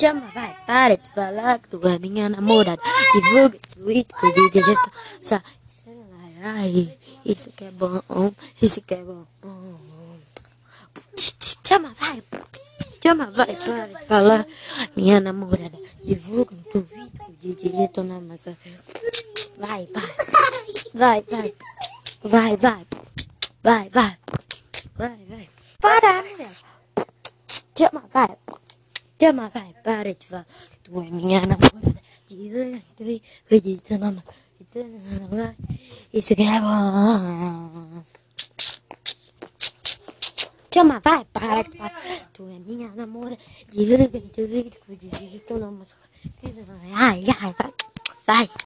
Chama, vai, para de falar que tu é minha namorada. Divulga, tweet, vídeo já tá. Sa- Ai, isso que é bom, isso que é bom. Chama, vai, chama, vai, para de falar. Minha namorada, divulga o DJ já tá na massa. Vai, vai, vai, vai, vai, vai, vai, vai, vai, vai. Para. Chama, vai. Chama, vai. Para de falar. Tu é minha namorada. Isso que é bom. Chama, vai. Para de falar. Tu é minha namorada. Ai, ai, vai. Vai.